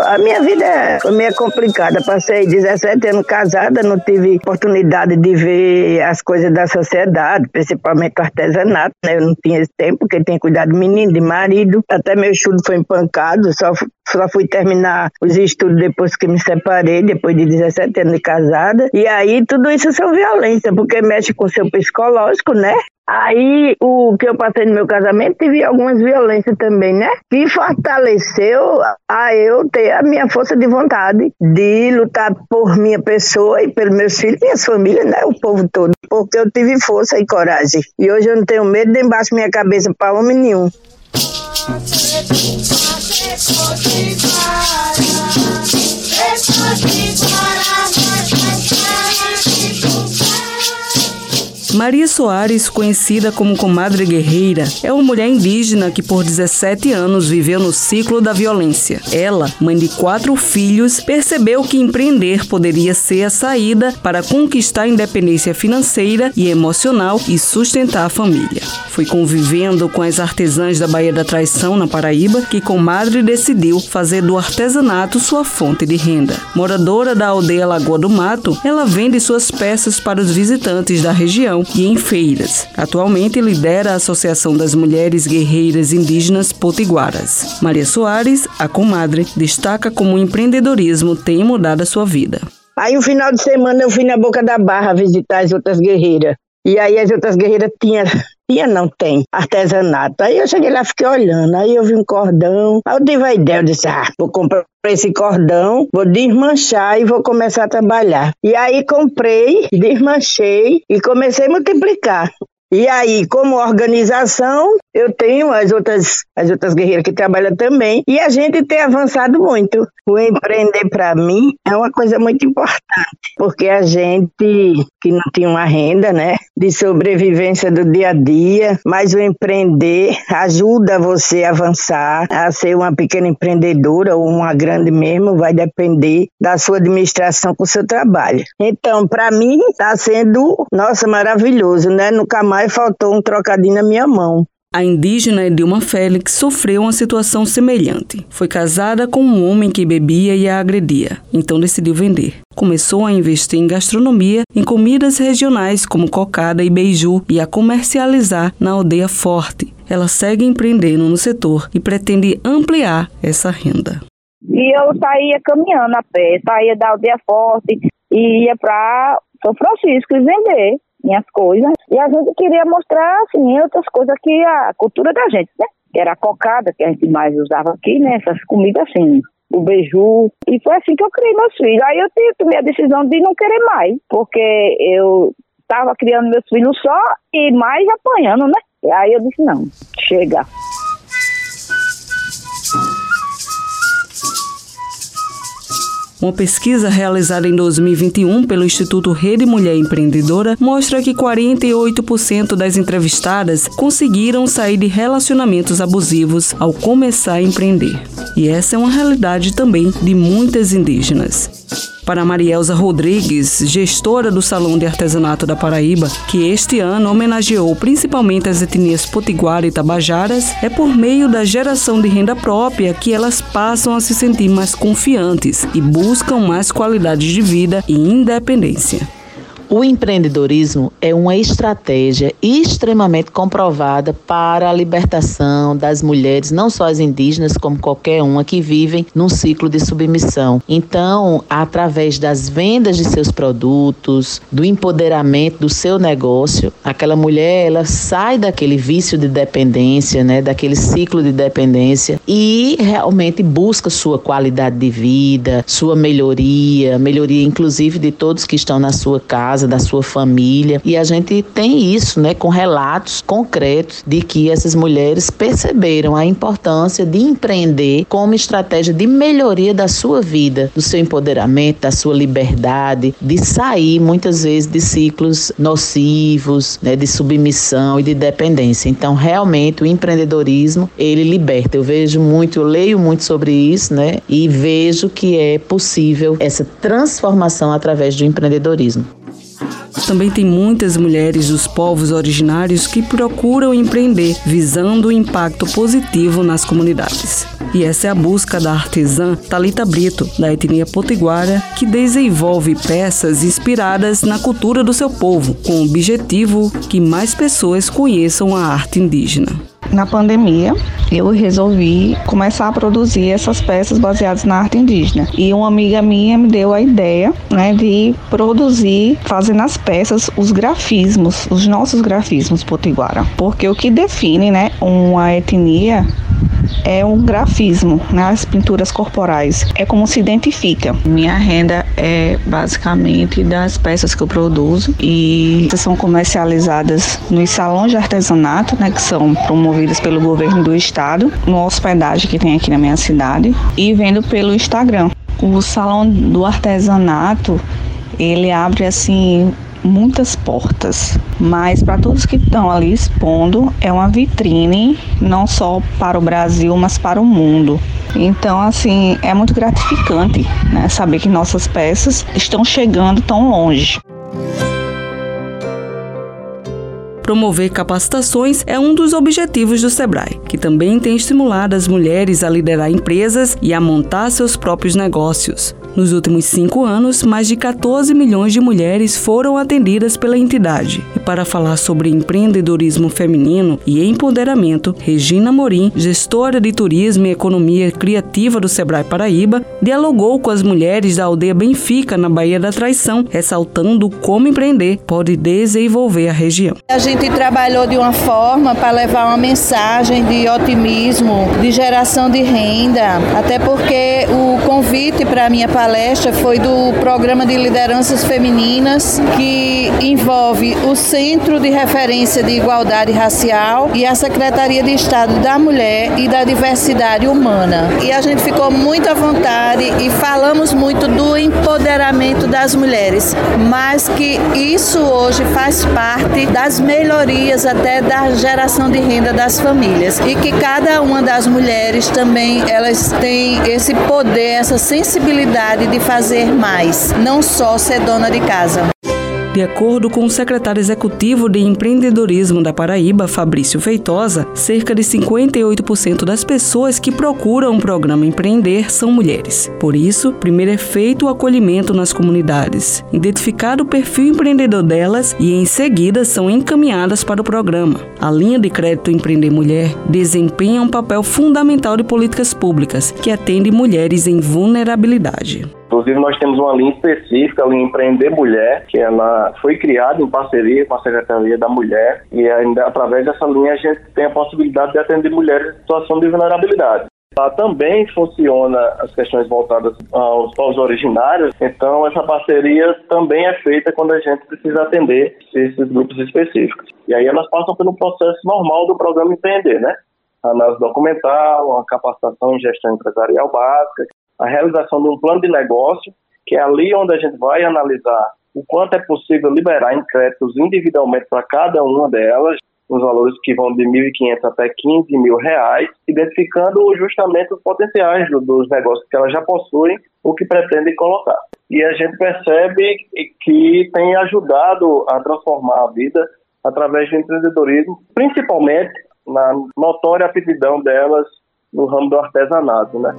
A minha vida foi meio complicada. Passei 17 anos casada, não tive oportunidade de ver as coisas da sociedade, principalmente o artesanato. Né? Eu não tinha esse tempo, porque tem cuidado de menino, de marido. Até meu estudo foi empancado, só, só fui terminar os estudos depois que me separei, depois de 17 anos de casada. E aí tudo isso são violência, porque mexe com o seu psicológico, né? Aí, o que eu passei no meu casamento, tive algumas violências também, né? Que fortaleceu a eu ter a minha força de vontade de lutar por minha pessoa e pelos meus filhos, minhas famílias, né? O povo todo. Porque eu tive força e coragem. E hoje eu não tenho medo de embaixo minha cabeça para homem nenhum. Maria Soares, conhecida como Comadre Guerreira, é uma mulher indígena que por 17 anos viveu no ciclo da violência. Ela, mãe de quatro filhos, percebeu que empreender poderia ser a saída para conquistar a independência financeira e emocional e sustentar a família. Foi convivendo com as artesãs da Baía da Traição, na Paraíba, que Comadre decidiu fazer do artesanato sua fonte de renda. Moradora da aldeia Lagoa do Mato, ela vende suas peças para os visitantes da região e em feiras. Atualmente lidera a Associação das Mulheres Guerreiras Indígenas Potiguaras. Maria Soares, a comadre, destaca como o empreendedorismo tem mudado a sua vida. Aí, um final de semana, eu fui na Boca da Barra visitar as outras guerreiras. E aí, as outras guerreiras tinham tinha, não tem artesanato. Aí eu cheguei lá, fiquei olhando, aí eu vi um cordão, aí eu tive a ideia, eu disse, ah, vou comprar esse cordão, vou desmanchar e vou começar a trabalhar. E aí comprei, desmanchei e comecei a multiplicar. E aí, como organização, eu tenho as outras, as outras guerreiras que trabalham também, e a gente tem avançado muito. O empreender, para mim, é uma coisa muito importante, porque a gente que não tinha uma renda, né, de sobrevivência do dia a dia, mas o empreender ajuda você a avançar, a ser uma pequena empreendedora ou uma grande mesmo, vai depender da sua administração com o seu trabalho. Então, para mim, está sendo, nossa, maravilhoso, né? Nunca mais faltou um trocadinho na minha mão. A indígena Edilma Félix sofreu uma situação semelhante. Foi casada com um homem que bebia e a agredia, então decidiu vender. Começou a investir em gastronomia, em comidas regionais como cocada e beiju e a comercializar na aldeia Forte. Ela segue empreendendo no setor e pretende ampliar essa renda. E eu saía caminhando a pé, saía da aldeia Forte e ia para São Francisco e vender minhas coisas. E a gente queria mostrar, assim, outras coisas que a cultura da gente, né? Que era a cocada, que a gente mais usava aqui, né? Essas comidas assim, o beiju. E foi assim que eu criei meus filhos. Aí eu tomei a decisão de não querer mais, porque eu estava criando meus filhos só e mais apanhando, né? Aí eu disse, não, chega. Uma pesquisa realizada em 2021 pelo Instituto Rede Mulher Empreendedora mostra que 48% das entrevistadas conseguiram sair de relacionamentos abusivos ao começar a empreender. E essa é uma realidade também de muitas indígenas para Marielza Rodrigues, gestora do Salão de Artesanato da Paraíba, que este ano homenageou principalmente as etnias potiguara e tabajaras, é por meio da geração de renda própria que elas passam a se sentir mais confiantes e buscam mais qualidade de vida e independência. O empreendedorismo é uma estratégia extremamente comprovada para a libertação das mulheres, não só as indígenas, como qualquer uma que vivem num ciclo de submissão. Então, através das vendas de seus produtos, do empoderamento do seu negócio, aquela mulher ela sai daquele vício de dependência, né, daquele ciclo de dependência e realmente busca sua qualidade de vida, sua melhoria, melhoria inclusive de todos que estão na sua casa casa, da sua família. E a gente tem isso, né, com relatos concretos de que essas mulheres perceberam a importância de empreender como estratégia de melhoria da sua vida, do seu empoderamento, da sua liberdade, de sair muitas vezes de ciclos nocivos, né, de submissão e de dependência. Então, realmente o empreendedorismo, ele liberta. Eu vejo muito, eu leio muito sobre isso, né, e vejo que é possível essa transformação através do empreendedorismo. Também tem muitas mulheres dos povos originários que procuram empreender, visando o impacto positivo nas comunidades. E essa é a busca da artesã Talita Brito, da etnia potiguara, que desenvolve peças inspiradas na cultura do seu povo, com o objetivo que mais pessoas conheçam a arte indígena na pandemia, eu resolvi começar a produzir essas peças baseadas na arte indígena. E uma amiga minha me deu a ideia né, de produzir, fazendo as peças, os grafismos, os nossos grafismos potiguara. Porque o que define né, uma etnia é um grafismo, né, as pinturas corporais. É como se identifica. Minha renda é basicamente das peças que eu produzo e são comercializadas nos salões de artesanato, né, que são promovidos pelo governo do estado, no hospedagem que tem aqui na minha cidade e vendo pelo Instagram. O salão do artesanato ele abre assim muitas portas, mas para todos que estão ali expondo, é uma vitrine não só para o Brasil, mas para o mundo. Então, assim, é muito gratificante né, saber que nossas peças estão chegando tão longe. Promover capacitações é um dos objetivos do Sebrae, que também tem estimulado as mulheres a liderar empresas e a montar seus próprios negócios. Nos últimos cinco anos, mais de 14 milhões de mulheres foram atendidas pela entidade. E para falar sobre empreendedorismo feminino e empoderamento, Regina Morim, gestora de turismo e economia criativa do Sebrae Paraíba, dialogou com as mulheres da aldeia Benfica, na Baía da Traição, ressaltando como empreender pode desenvolver a região. A gente trabalhou de uma forma para levar uma mensagem de otimismo, de geração de renda, até porque o convite para a minha palestra foi do Programa de Lideranças Femininas, que envolve o Centro de Referência de Igualdade Racial e a Secretaria de Estado da Mulher e da Diversidade Humana. E a gente ficou muito à vontade e falamos muito do empoderamento das mulheres, mas que isso hoje faz parte das melhorias até da geração de renda das famílias e que cada uma das mulheres também elas têm esse poder, essa sensibilidade de fazer mais, não só ser dona de casa. De acordo com o secretário executivo de empreendedorismo da Paraíba, Fabrício Feitosa, cerca de 58% das pessoas que procuram o programa Empreender são mulheres. Por isso, primeiro é feito o acolhimento nas comunidades, identificado o perfil empreendedor delas e em seguida são encaminhadas para o programa. A linha de crédito Empreender Mulher desempenha um papel fundamental de políticas públicas que atende mulheres em vulnerabilidade. Inclusive, nós temos uma linha específica, a linha Empreender Mulher, que ela foi criada em parceria com a Secretaria da Mulher e ainda através dessa linha a gente tem a possibilidade de atender mulheres em situação de vulnerabilidade. Lá também funciona as questões voltadas aos povos originários, então essa parceria também é feita quando a gente precisa atender esses grupos específicos. E aí elas passam pelo processo normal do programa Empreender, né? Análise documental, a capacitação em gestão empresarial básica, a realização de um plano de negócio, que é ali onde a gente vai analisar o quanto é possível liberar em créditos individualmente para cada uma delas, os valores que vão de 1.500 até 15 mil reais, identificando justamente os potenciais dos negócios que elas já possuem ou que pretendem colocar. E a gente percebe que tem ajudado a transformar a vida através do empreendedorismo, principalmente na notória aptidão delas no ramo do artesanato, né?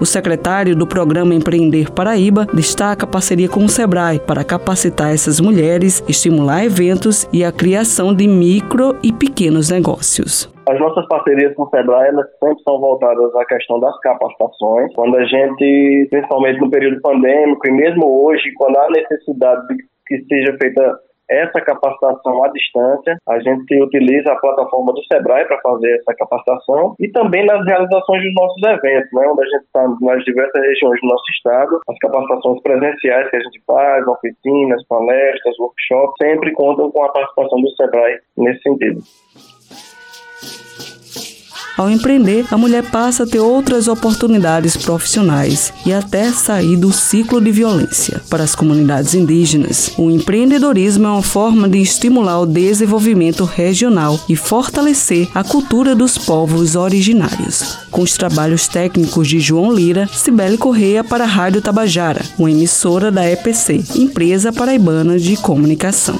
O secretário do programa Empreender Paraíba destaca a parceria com o Sebrae para capacitar essas mulheres, estimular eventos e a criação de micro e pequenos negócios. As nossas parcerias com o Sebrae elas sempre são voltadas à questão das capacitações. Quando a gente, principalmente no período pandêmico, e mesmo hoje, quando há necessidade de que seja feita essa capacitação à distância. A gente utiliza a plataforma do Sebrae para fazer essa capacitação e também nas realizações dos nossos eventos, né, onde a gente está nas diversas regiões do nosso estado, as capacitações presenciais que a gente faz, oficinas, palestras, workshops, sempre contam com a participação do Sebrae nesse sentido. Ao empreender, a mulher passa a ter outras oportunidades profissionais e até sair do ciclo de violência. Para as comunidades indígenas, o empreendedorismo é uma forma de estimular o desenvolvimento regional e fortalecer a cultura dos povos originários. Com os trabalhos técnicos de João Lira, Cibele Correia para a Rádio Tabajara, uma emissora da EPC, Empresa Paraibana de Comunicação.